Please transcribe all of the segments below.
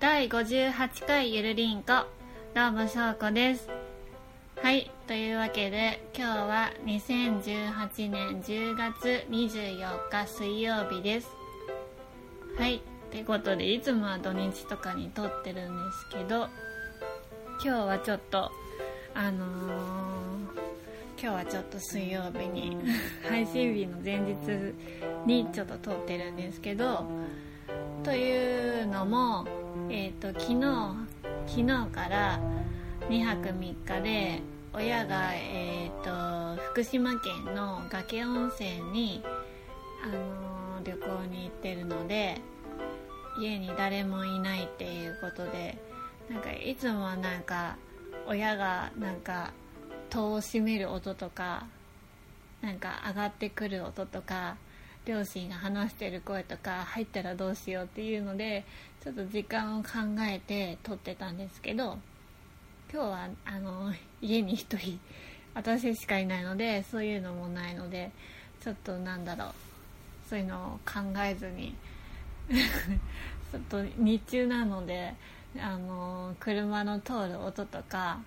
第58回ゆるりんこどうもしょうこです。はいというわけで今日は2018年10月24日水曜日です。はいってことでいつもは土日とかに撮ってるんですけど今日はちょっとあのー今日はちょっと水曜日に配信日の前日にちょっと撮ってるんですけどというのも、えーと、昨日昨日から2泊3日で親が、えーと、福島県の崖温泉に、あのー、旅行に行ってるので家に誰もいないっていうことでなんかいつもなんか親がなんか戸を閉める音とかなんか上がってくる音とか両親が話してる声とか入ったらどうしようっていうのでちょっと時間を考えて撮ってたんですけど今日はあの家に1人私しかいないのでそういうのもないのでちょっとなんだろうそういうのを考えずに ちょっと日中なのであの車の通る音とか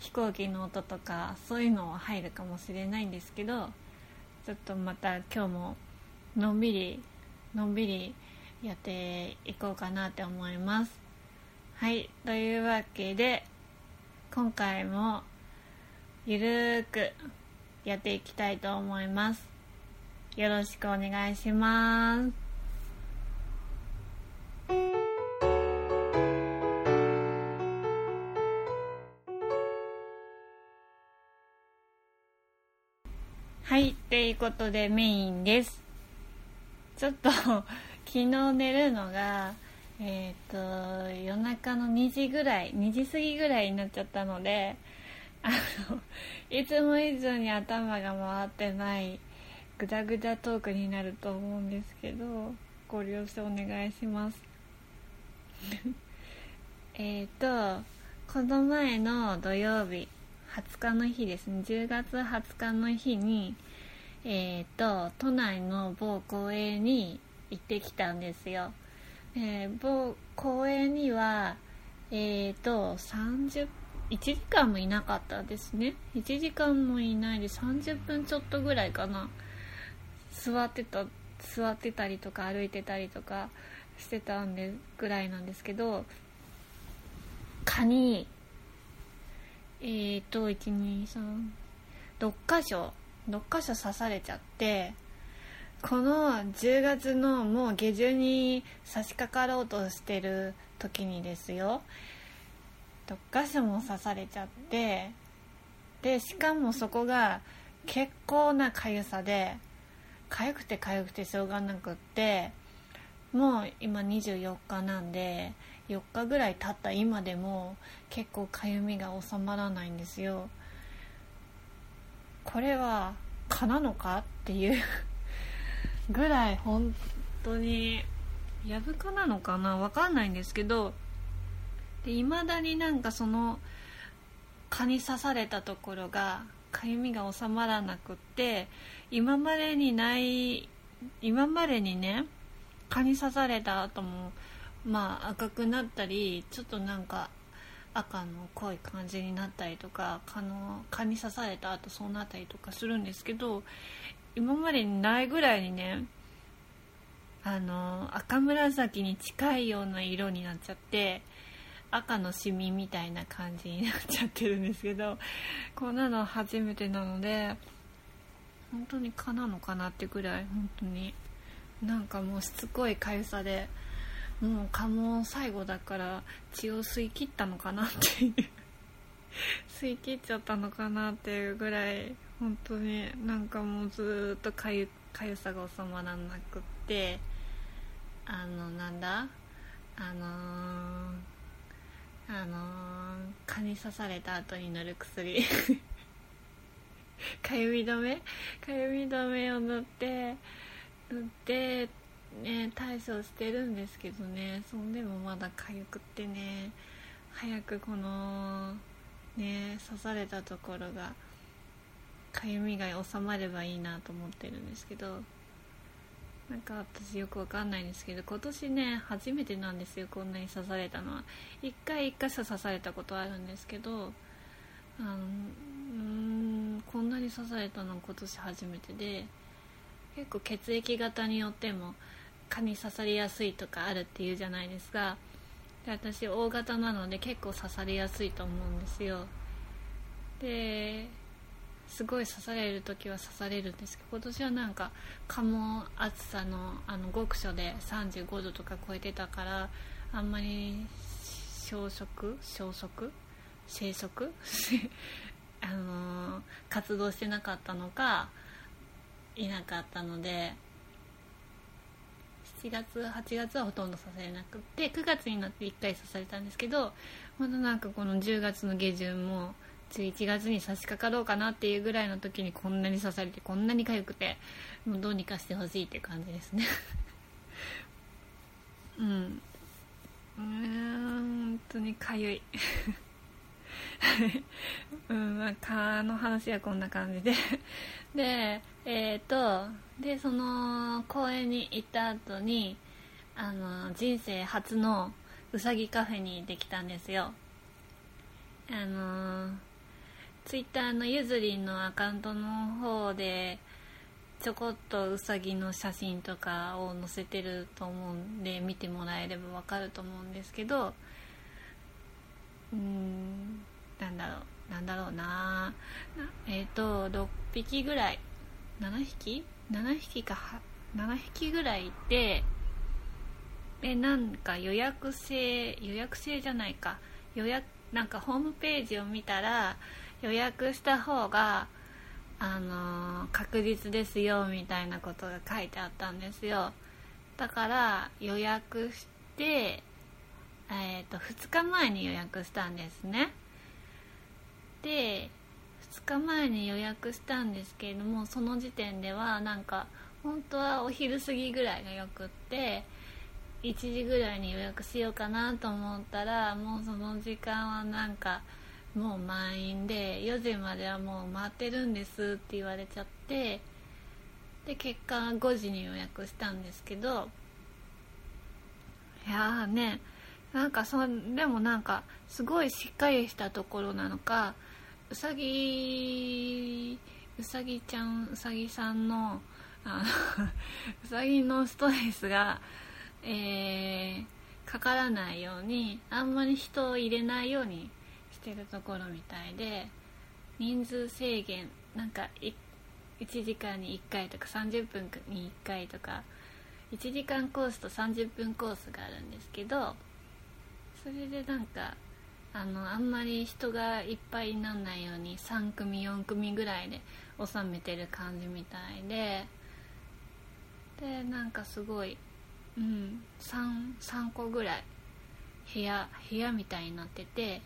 飛行機の音とかそういうのは入るかもしれないんですけどちょっとまた今日ものんびりのんびりやっていこうかなって思います。はい。というわけで今回もゆるーくやっていきたいと思います。よろしくお願いします。はい、っていうことでメインです。ちょっと 昨日寝るのが、えっ、ー、と、夜中の2時ぐらい、2時過ぎぐらいになっちゃったので、あの、いつも以上に頭が回ってないぐだぐだトークになると思うんですけど、ご了承お願いします。えっと、この前の土曜日、20日の日ですね10月20日の日にえっ、ー、と都内の某公園に行ってきたんですよ、えー、某公園にはえっ、ー、と30 1時間もいなかったですね。1時間もいないで30分ちょっとぐらいかな。座ってた座ってたりとか歩いてたりとかしてたんでぐらいなんですけど蚊にえーと、1、2、3、6箇所、6箇所刺されちゃって、この10月のもう下旬に差し掛かろうとしてる時にですよ、6箇所も刺されちゃって、で、しかもそこが結構な痒さで、痒くて痒くてしょうがなくって、もう今24日なんで、4日ぐらい経った今でも結構かゆみが収まらないんですよ。これは蚊なのかっていう ぐらい本当にやぶ蚊なのかなわかんないんですけどいまだになんかその蚊に刺されたところがかゆみが収まらなくって今までにない今までにね蚊に刺された後もまあ赤くなったりちょっとなんか赤の濃い感じになったりとか蚊の蚊に刺された後そうなったりとかするんですけど今までにないぐらいにねあの赤紫に近いような色になっちゃって赤のシミみたいな感じになっちゃってるんですけどこんなの初めてなので本当に蚊なのかなってぐらい本当になんかもうしつこい痒さで。もう蚊も最後だから血を吸い切ったのかなっていう吸い切っちゃったのかなっていうぐらい本当になんかもうずっとかゆかゆさが収まらなくってあのなんだあのー、あのー、蚊に刺された後に塗る薬。かゆみ止め？かゆみ止めを塗って塗ってね対処してるんですけどね。そんでもまだ痒くってね。早くこのね刺されたところがかゆみが収まればいいなと思ってるんですけど。なんか私よくわかんないんですけど今年ね初めてなんですよこんなに刺されたのは。1回1箇所刺されたことあるんですけどあのうんこんなに刺されたの今年初めてで結構血液型によっても蚊に刺されやすいとかあるっていうじゃないですか。で私 O 型なので結構刺されやすいと思うんですよ。ですごい刺される時は刺されるんですけど今年はなんか蚊も暑さのあの極暑で35度とか超えてたからあんまり消食消食？生息 あの活動してなかったのかいなかったので7月8月はほとんど刺されなくて9月になって1回刺されたんですけどまだなんかこの10月の下旬も11月に差し掛かろうかなっていうぐらいの時にこんなに刺されてこんなに痒くてもうどうにかしてほしいっていう感じですね。うん。うん本当に痒い。うんまあ蚊の話はこんな感じで。でえっ、ー、とでその公園に行った後にあの人生初のうさぎカフェに行ってきたんですよ。あのツイッターのゆずりんのアカウントの方でちょこっとうさぎの写真とかを載せてると思うんで見てもらえればわかると思うんですけどうんなんだろうなんだろうな。えっ、ー、と6匹ぐらい。7匹 ?7 匹か7匹ぐらいいてでなんか予約制予約制じゃないか。予約なんかホームページを見たら予約した方があのー、確実ですよみたいなことが書いてあったんですよ。だから予約してえー、と2日前に予約したんですね。で2日前に予約したんですけれどもその時点ではなんか本当はお昼過ぎぐらいがよくって1時ぐらいに予約しようかなと思ったらもうその時間はなんかもう満員で4時まではもう待ってるんですって言われちゃってで結果5時に予約したんですけどいやーねなんかそでもなんかすごいしっかりしたところなのかうさぎうさぎちゃんうさぎさんのあ うさぎのストレスがえー、かからないようにあんまり人を入れないようにしてるところみたいで人数制限なんか1時間に1回とか30分に1回とか1時間コースと30分コースがあるんですけどそれでなんかあのあんまり人がいっぱいにならないように3組4組ぐらいで収めてる感じみたいで。でなんかすごいうん 3, 3個ぐらい部屋部屋みたいになってて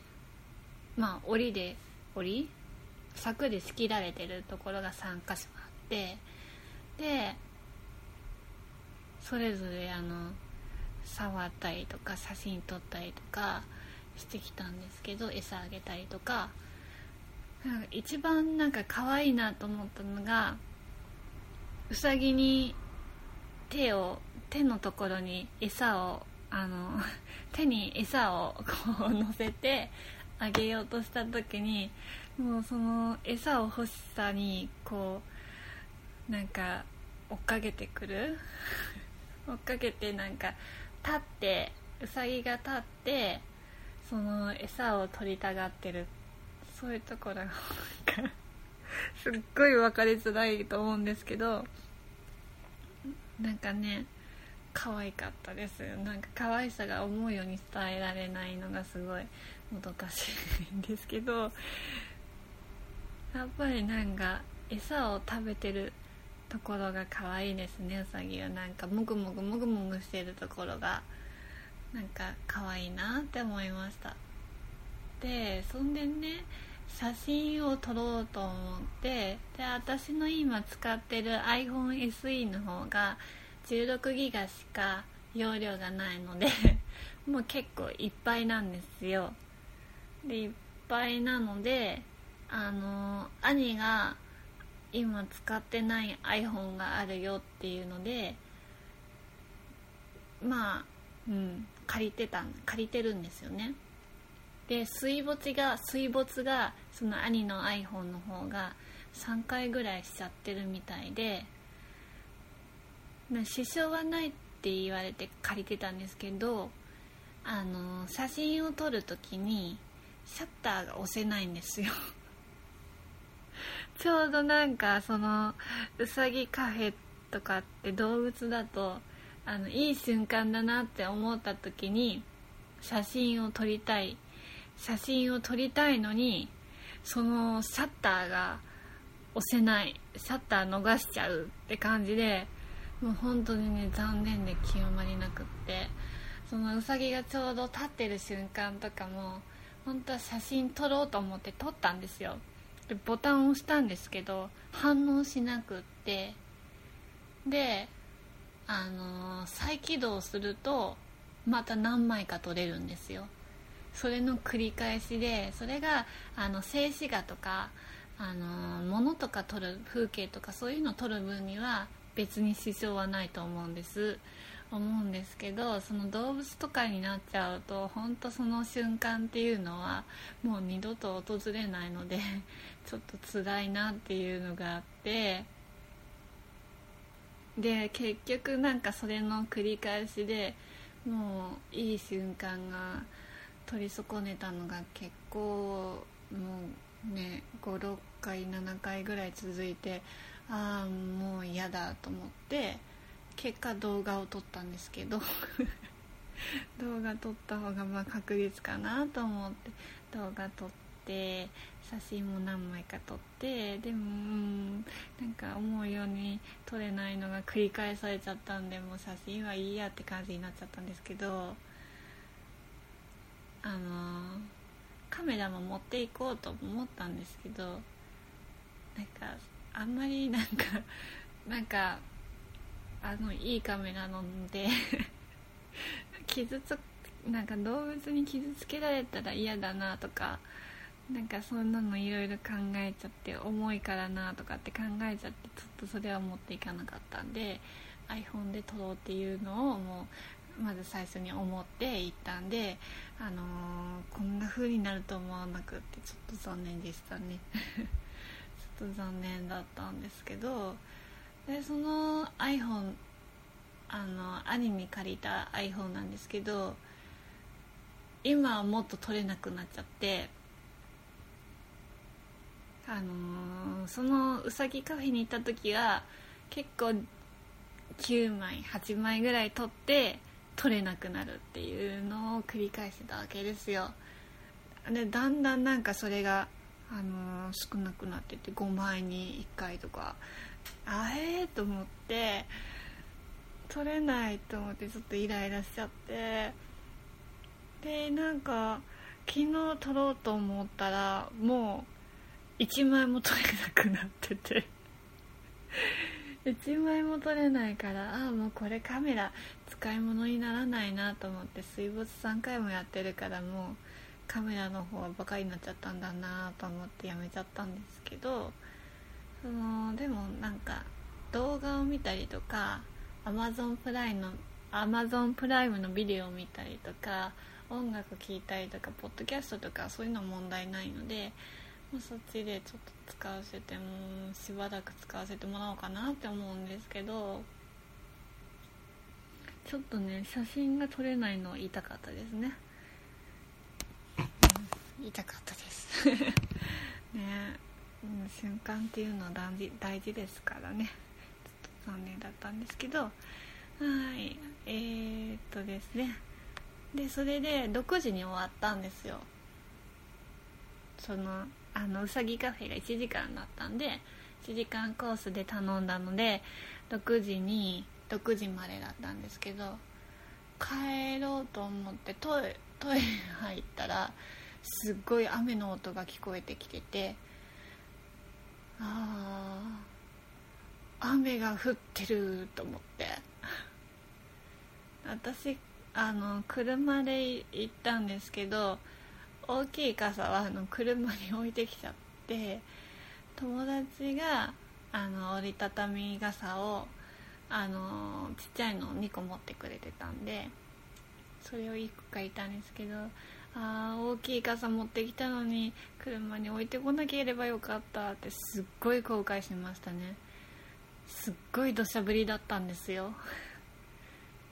まあ檻で檻？柵で仕切られてるところが3箇所あって。でそれぞれあの触ったりとか写真撮ったりとかしてきたんですけど餌あげたりとか。一番なんか可愛いなと思ったのがうさぎに手を手のところに餌をあの 手に餌をこう 乗せてあげようとした時にもうその餌を欲しさにこうなんか追っかけてくる。追っかけてなんか立ってうさぎが立ってその餌を取りたがってるそういうところがすっごい分かりづらいと思うんですけどなんかね可愛かったです。なんか可愛さが思うように伝えられないのがすごいもどかしいんですけどやっぱりなんか餌を食べてるところが可愛いですねうさぎは。なんかもぐもぐもぐもぐしてるところがなんか可愛いなって思いました。でそんでね写真を撮ろうと思ってで私の今使ってる iPhone SE の方が16ギガしか容量がないので もう結構いっぱいなんですよ。でいっぱいなのであの兄が今使ってない iPhone があるよっていうのでまあうん。借りてた借りてるんですよね。で水没が水没がその兄の iPhone の方が3回ぐらいしちゃってるみたいで支障はないって言われて借りてたんですけどあの写真を撮るときにシャッターが押せないんですよ。ちょうどなんかそのうさぎカフェとかって動物だとあのいい瞬間だなって思った時に写真を撮りたい。写真を撮りたいのにそのシャッターが押せない。シャッター逃しちゃうって感じでもう本当にね残念で極まりなくって。そのうさぎがちょうど立ってる瞬間とかも本当は写真撮ろうと思って撮ったんですよ。でボタンを押したんですけど反応しなくって。であの、再起動するとまた何枚か撮れるんですよ。それの繰り返しでそれがあの静止画とかあの物とか撮る風景とかそういうのを撮る分には別に支障はないと思うんです。思うんですけどその動物とかになっちゃうと本当その瞬間っていうのはもう二度と訪れないので ちょっと辛いなっていうのがあってで結局なんかそれの繰り返しでもういい瞬間が取り損ねたのが結構もうね56回7回ぐらい続いてああもう嫌だと思って結果動画を撮ったんですけど 動画撮った方がまあ確実かなと思って動画撮って写真も何枚か撮ってでもうんなんか思うように撮れないのが繰り返されちゃったんでもう写真はいいやって感じになっちゃったんですけどあのカメラも持っていこうと思ったんですけどなんかあんまりなんか なんかあのいいカメラなので 傷つなんか動物に傷つけられたら嫌だなとかなんかそんなのいろいろ考えちゃって重いからなとかって考えちゃってちょっとそれは持っていかなかったんで iPhone で撮ろうっていうのをもうまず最初に思って行ったんであのー、こんな風になると思わなくってちょっと残念でしたね。ちょっと残念だったんですけどでその iPhone あの兄に借りた iPhone なんですけど今はもっと撮れなくなっちゃってあのー、そのうさぎカフェに行った時は結構9枚8枚ぐらい撮って取れなくなるっていうのを繰り返してたわけですよ。でだんだんなんかそれが、あのー、少なくなってて5枚に1回とか。あえーと思って取れないと思ってちょっとイライラしちゃって。でなんか昨日撮ろうと思ったらもう1枚も取れなくなってて。1枚も撮れないからああもうこれカメラ使い物にならないなと思って水没3回もやってるからもうカメラの方はバカになっちゃったんだなと思ってやめちゃったんですけどそのでもなんか動画を見たりとか Amazon プライムの Amazon プライムのビデオを見たりとか音楽聴いたりとかポッドキャストとかそういうの問題ないのでまあ、そっちでちょっと使わせてもしばらく使わせてもらおうかなって思うんですけどちょっとね写真が撮れないのは痛かったですね、うん、痛かったです。ね、うん、瞬間っていうのは大事大事ですからね。ちょっと残念だったんですけどはいえー、っとですね。でそれで6時に終わったんですよ。そのあのうさぎカフェが1時間だったんで1時間コースで頼んだので6時に6時までだったんですけど帰ろうと思ってトイレトイレ入ったらすっごい雨の音が聞こえてきててああ雨が降ってると思って。私あの車で行ったんですけど大きい傘はあの車に置いてきちゃって友達があの折りたたみ傘をあのちっちゃいのを2個持ってくれてたんでそれを1個借りたんですけどあー大きい傘持ってきたのに車に置いてこなければよかったってすっごい後悔しましたね。すっごい土砂降りだったんですよ。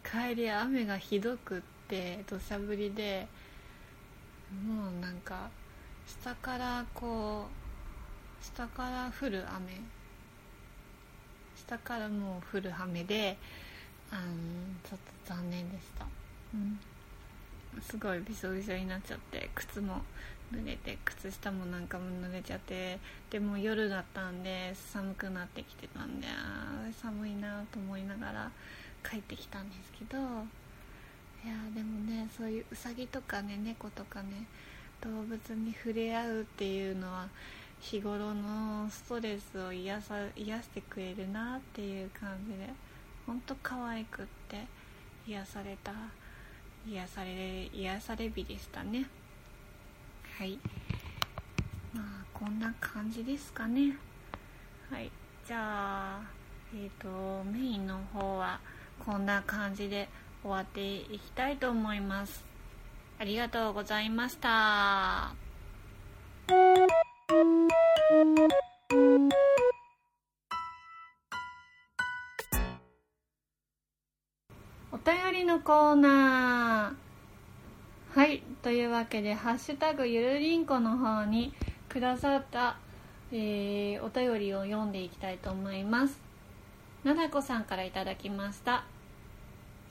帰り雨がひどくって土砂降りでもうなんか下からこう下から降る雨下からもう降る雨であのちょっと残念でした。うんすごいびしょびしょになっちゃって靴も濡れて靴下もなんかも濡れちゃってでも夜だったんで寒くなってきてたんであ寒いなと思いながら帰ってきたんですけどいやでもねそういううさぎとかね猫とかね動物に触れ合うっていうのは日頃のストレスを癒さ癒してくれるなっていう感じでほんと可愛くって癒された癒され癒され日でしたね。はい。まあこんな感じですかね。はい。じゃあえっ、ー、とメインの方はこんな感じで終わっていきたいと思います。ありがとうございました。お便りのコーナー。はい。というわけで「ハッシュタグゆるりんこ」の方にくださった、えー、お便りを読んでいきたいと思います。ななこさんからいただきました。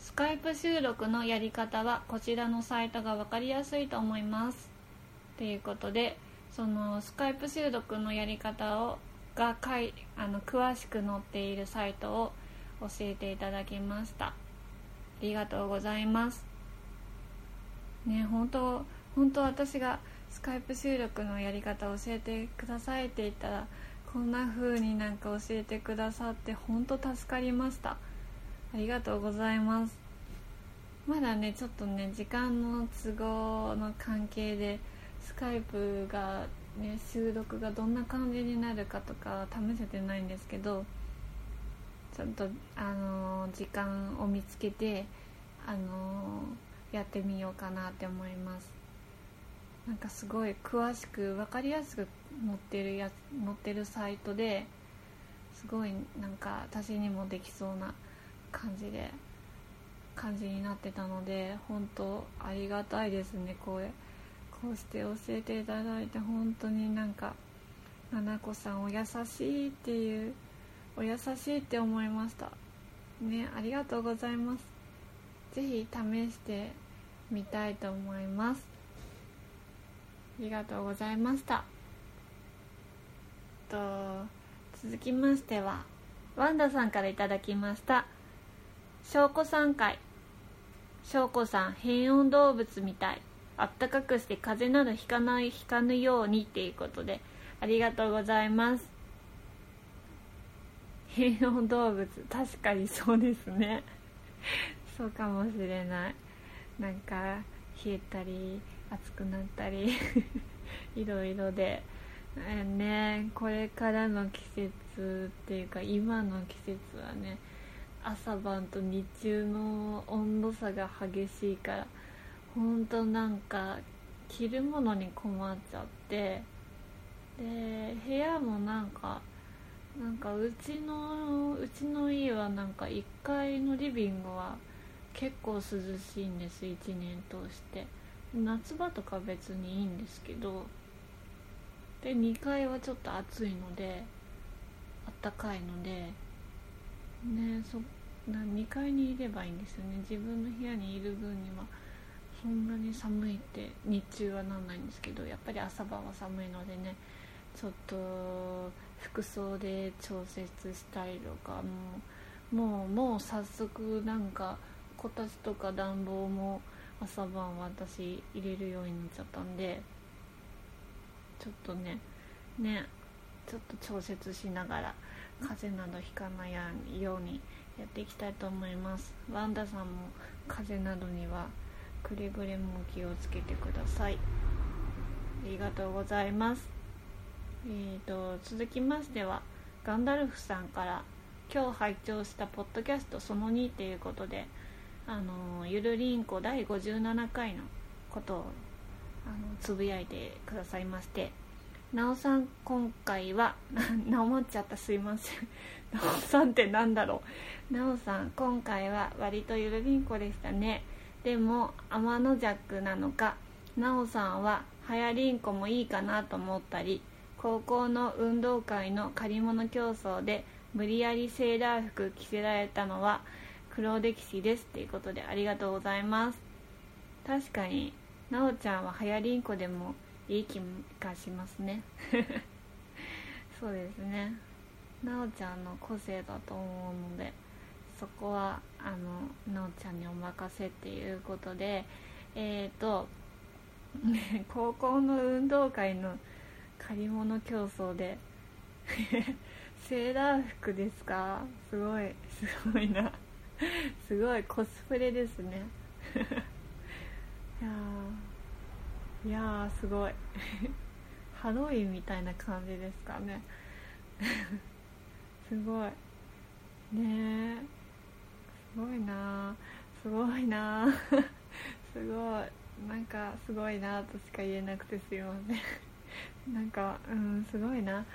スカイプ収録のやり方はこちらのサイトが分かりやすいと思います。ということでそのスカイプ収録のやり方をがかいあの詳しく載っているサイトを教えていただきました。ありがとうございます。ね本当本当私がスカイプ収録のやり方を教えてくださいって言ったらこんな風になんか教えてくださって本当助かりました。ありがとうございます。まだねちょっとね時間の都合の関係でスカイプがね収録がどんな感じになるかとか試せてないんですけどちゃんとあの時間を見つけてあのやってみようかなって思います。なんかすごい詳しく分かりやすく載ってるや載ってるサイトですごいなんか私にもできそうな感じで感じになってたので本当ありがたいですね。こうこうして教えていただいて本当になんかな子さんお優しいっていうお優しいって思いました。ねありがとうございます。是非試してみたいと思います。ありがとうございました。と続きましてはワンダさんから頂きました。翔子さん会。翔子さん変温動物みたい。あったかくして風邪などひかないひかぬようにっていうことでありがとうございます。変温動物確かにそうですね。そうかもしれない。なんか冷えたり暑くなったり いろいろで。ねこれからの季節っていうか今の季節はね朝晩と日中の温度差が激しいからほんとなんか着るものに困っちゃってで部屋もなんかなんかうちのうちの家はなんか1階のリビングは結構涼しいんです1年通して。夏場とか別にいいんですけどで2階はちょっと暑いのであったかいのでねそな2階にいればいいんですよね。自分の部屋にいる分にはそんなに寒いって日中はなんないんですけどやっぱり朝晩は寒いのでねちょっと服装で調節したりとかももうもう早速なんかこたつとか暖房も朝晩私入れるようになっちゃったんでちょっとねねちょっと調節しながら風邪などひかないようにやっていきたいと思います。ワンダさんも風邪などにはくれぐれも気をつけてください。ありがとうございます。えーと続きましてはガンダルフさんから今日拝聴したポッドキャストその2っていうことであのゆるりんこ第57回のことをあのつぶやいてくださいましてなおさん今回は なおっちゃったすいません。なおさんってなんだろう。なおさん今回は割とゆるりんこでしたね。でも天の弱なのかなおさんははやりんこもいいかなと思ったり高校の運動会の借り物競争で無理やりセーラー服着せられたのは黒歴史ですっていうことでありがとうございます。確かになおちゃんははやりんこでもいい気がしますね。そうですね。なおちゃんの個性だと思うのでそこはあのなおちゃんにお任せっていうことでえっ、ー、と高校の運動会の借り物競争で セーラー服ですか？すごいすごいな。すごいコスプレですね。やいやすごい。ハロウィンみたいな感じですかね。すごい。ねえすごいなすごいな すごい。なんかすごいなとしか言えなくてすいません。なんかうんすごいな。はい。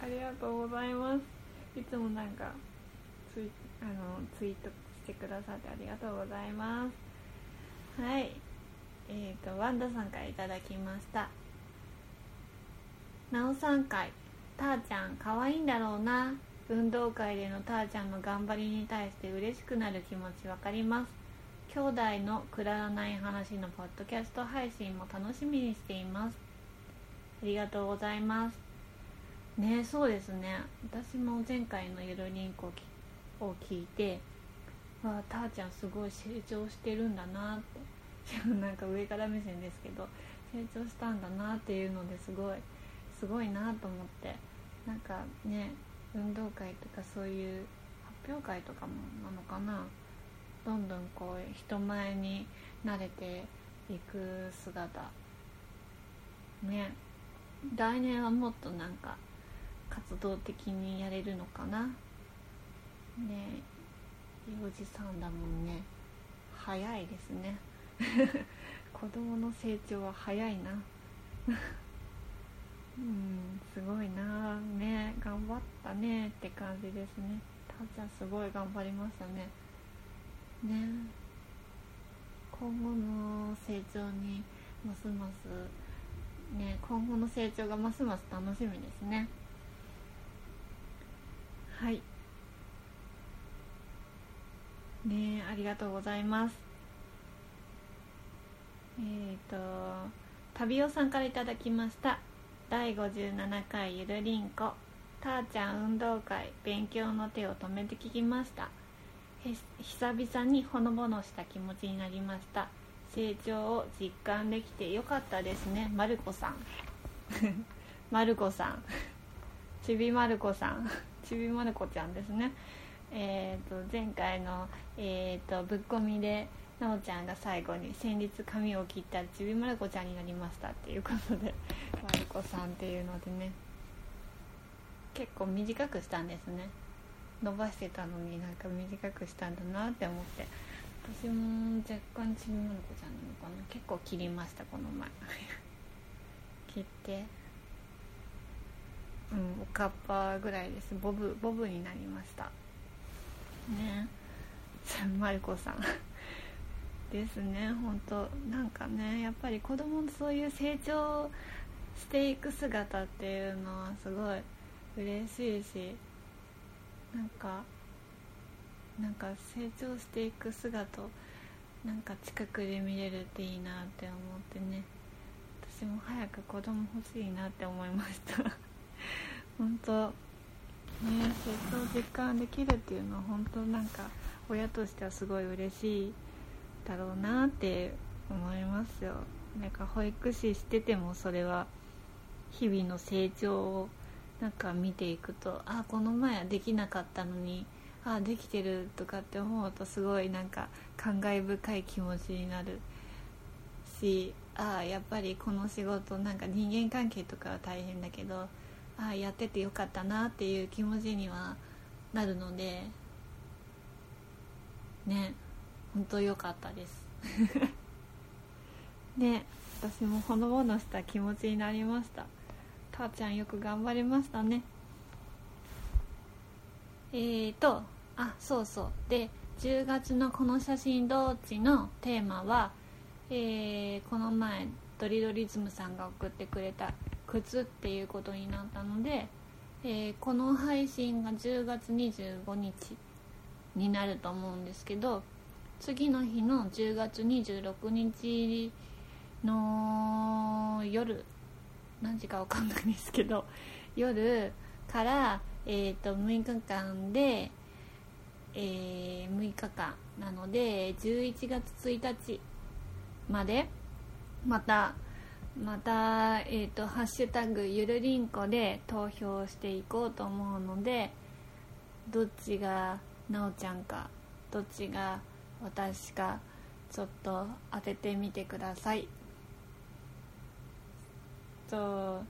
ありがとうございます。いつもなんかツイあのツイートしてくださってありがとうございます。はい。え、ー、とワンダさんからいただきました。なおさん会たーちゃん可愛いいんだろうな。運動会でのたーちゃんの頑張りに対して嬉しくなる気持ち分かります。兄弟のくだらない話のポッドキャスト配信も楽しみにしています。ありがとうございます。ねそうですね。私も前回のゆるりんこを聞いてわあたーちゃんすごい成長してるんだなって。なんか上から目線ですけど成長したんだなっていうのですごいすごいなと思って。なんかね運動会とかそういう発表会とかもなのかな。どんどんこう人前に慣れていく姿。ね。来年はもっとなんか活動的にやれるのかな。ね。おじさんだもんね。早いですね。子供の成長は早いな。うんすごいなね頑張ったね。って感じですね。たーちゃんすごい頑張りましたね。ね。今後の成長にますますね今後の成長がますます楽しみですね。はい。ねありがとうございます。えっ、ー、と旅尾さんからいただきました第57回ゆるりんこたーちゃん運動会勉強の手を止めて聞きました。久々にほのぼのした気持ちになりました。成長を実感できてよかったですねまる子さん。まる子さん。ちびまる子さん。ちびまる子ちゃんですね。えーと、前回の、えーと、ぶっ込みでなおちゃんが最後に先日髪を切ったちびまる子ちゃんになりましたっていうことで まる子さんっていうのでね。結構短くしたんですね。伸ばしてたのになんか短くしたんだなって思って。私も若干ちびまる子ちゃんなのかな。結構切りましたこの前。切って。うんおかっぱぐらいです。ボブボブになりました。ね。まる子さん。ですね。本当なんかねやっぱり子供のそういう成長していく姿っていうのはすごい嬉しいしなんかなんか成長していく姿なんか近くで見れるっていいなって思ってね。私も早く子供欲しいなって思いました。本当ね成長実感できるっていうのは本当なんか親としてはすごい嬉しいだろうなって思いますよ。なんか保育士しててもそれは日々の成長をなんか見ていくとあこの前はできなかったのにあできてるとかって思うとすごいなんか感慨深い気持ちになるしあやっぱりこの仕事なんか人間関係とかは大変だけどあやっててよかったなっていう気持ちにはなるのでね本当良かったです。ね私もほのぼのした気持ちになりました。たーちゃんよく頑張りましたね。えーとあそうそう。で10月のこの写真どっちのテーマは、えー、この前ドリドリズムさんが送ってくれた靴っていうことになったので、えー、この配信が10月25日になると思うんですけど次の日の10月26日の夜何時か分かんないんですけど夜から、えー、と6日間で、えー、6日間なので11月1日までまたまた、えーと「ハッシュタグゆるりんこ」で投票していこうと思うのでどっちがなおちゃんかどっちが私かちょっと当ててみてください。と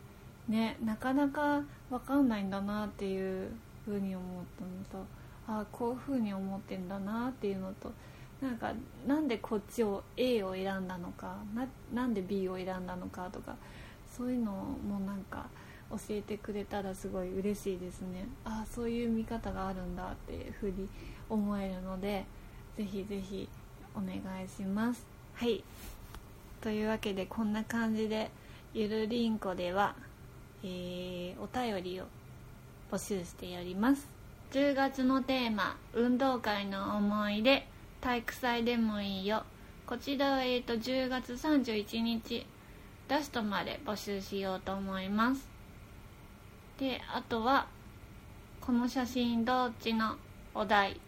ねなかなか分かんないんだなっていうふうに思ったのとああこういうふうに思ってんだなっていうのとなんかなんでこっちを A を選んだのかななんで B を選んだのかとかそういうのもなんか教えてくれたらすごい嬉しいですね。ああそういう見方があるんだっていうふうに思えるのでぜひぜひお願いします。はい。というわけでこんな感じでゆるりんこでは、えー、お便りを募集しております。10月のテーマ運動会の思い出体育祭でもいいよ。こちらは、えーと、10月31日。ラストまで募集しようと思います。であとはこの写真どっちのお題、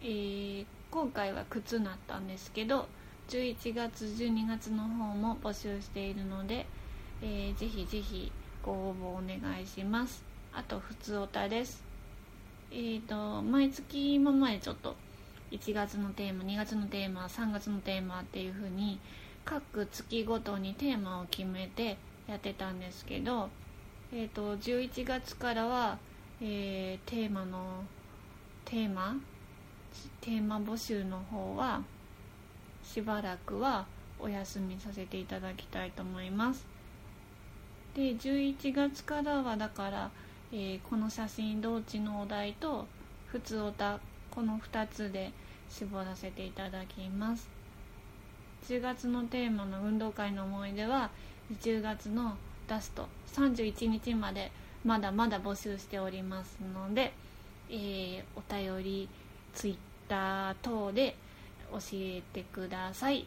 えー、今回は靴なったんですけど11月12月の方も募集しているので、えー、ぜひぜひご応募お願いします。あと普通おたです。えーと毎月今までちょっと1月のテーマ2月のテーマ3月のテーマっていう風に各月ごとにテーマを決めてやってたんですけどえーと、11月からは、えー、テーマのテーマテーマ募集の方はしばらくはお休みさせていただきたいと思います。で11月からはだから、えー、この写真同地のお題と普通おたこの2つで絞らせていただきます。10月のテーマの運動会の思い出は10月のラスト31日までまだまだ募集しておりますので、えー、お便り Twitter 等で教えてください。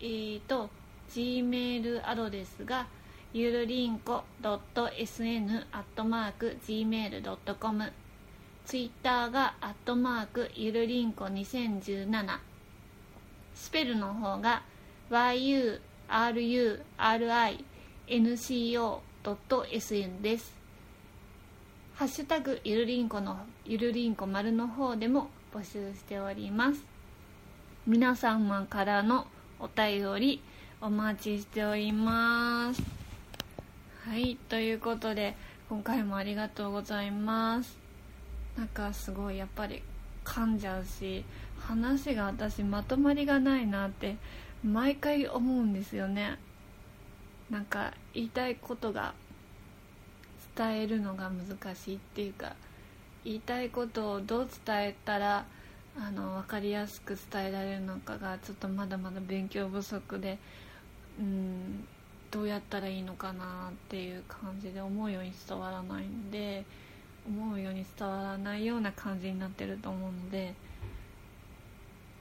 えーと Gmail アドレスがゆるりんこ .sn.gmail.com ツイッターがアットマークゆるりんこ2017スペルの方が YURURI nco.sn です。ハッシュタグゆるりんこのゆるりんこ丸の方でも募集しております。皆様からのお便りお待ちしております。はいということで今回もありがとうございます。なんかすごいやっぱり噛んじゃうし話が私まとまりがないなって毎回思うんですよね。なんか言いたいことが伝えるのが難しいっていうか言いたいことをどう伝えたらあの分かりやすく伝えられるのかがちょっとまだまだ勉強不足でうんどうやったらいいのかなっていう感じで思うように伝わらないんで思うように伝わらないような感じになってると思うので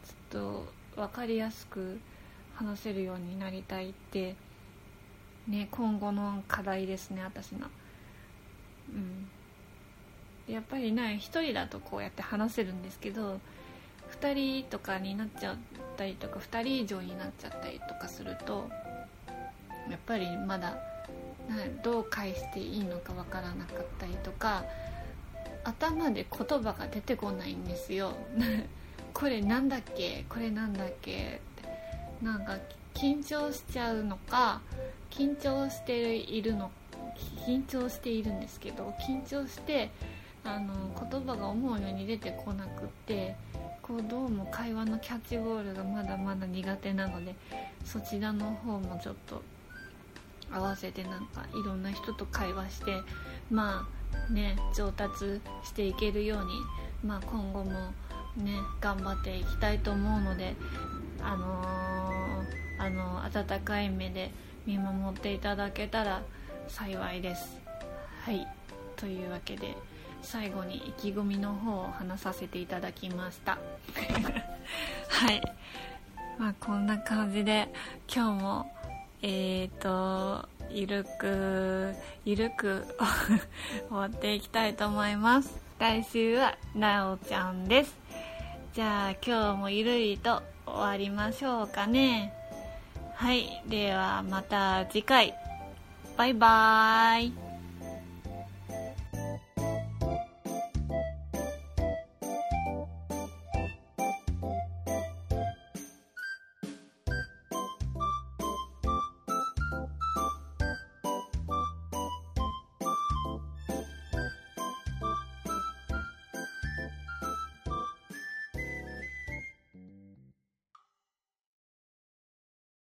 ちょっと分かりやすく話せるようになりたいってね今後の課題ですね私の。うん。やっぱりね1人だとこうやって話せるんですけど2人とかになっちゃったりとか2人以上になっちゃったりとかするとやっぱりまだどう返していいのかわからなかったりとか頭で言葉が出てこないんですよ。これなんだっけ？これなんだっけ？ってなんか緊張しちゃうのか緊張しているの緊張しているんですけど緊張してあの言葉が思うように出てこなくってこうどうも会話のキャッチボールがまだまだ苦手なのでそちらの方もちょっと合わせてなんかいろんな人と会話してまあね上達していけるように、まあ、今後もね頑張っていきたいと思うのであのー、あの温かい目で見守っていただけたら幸いです。はい。というわけで最後に意気込みの方を話させていただきました。はい。まあこんな感じで今日もえっ、ー、とゆるくゆるく 終わっていきたいと思います。来週はなおちゃんです。じゃあ今日もゆるりと終わりましょうかね。はいではまた次回。バイバーイ。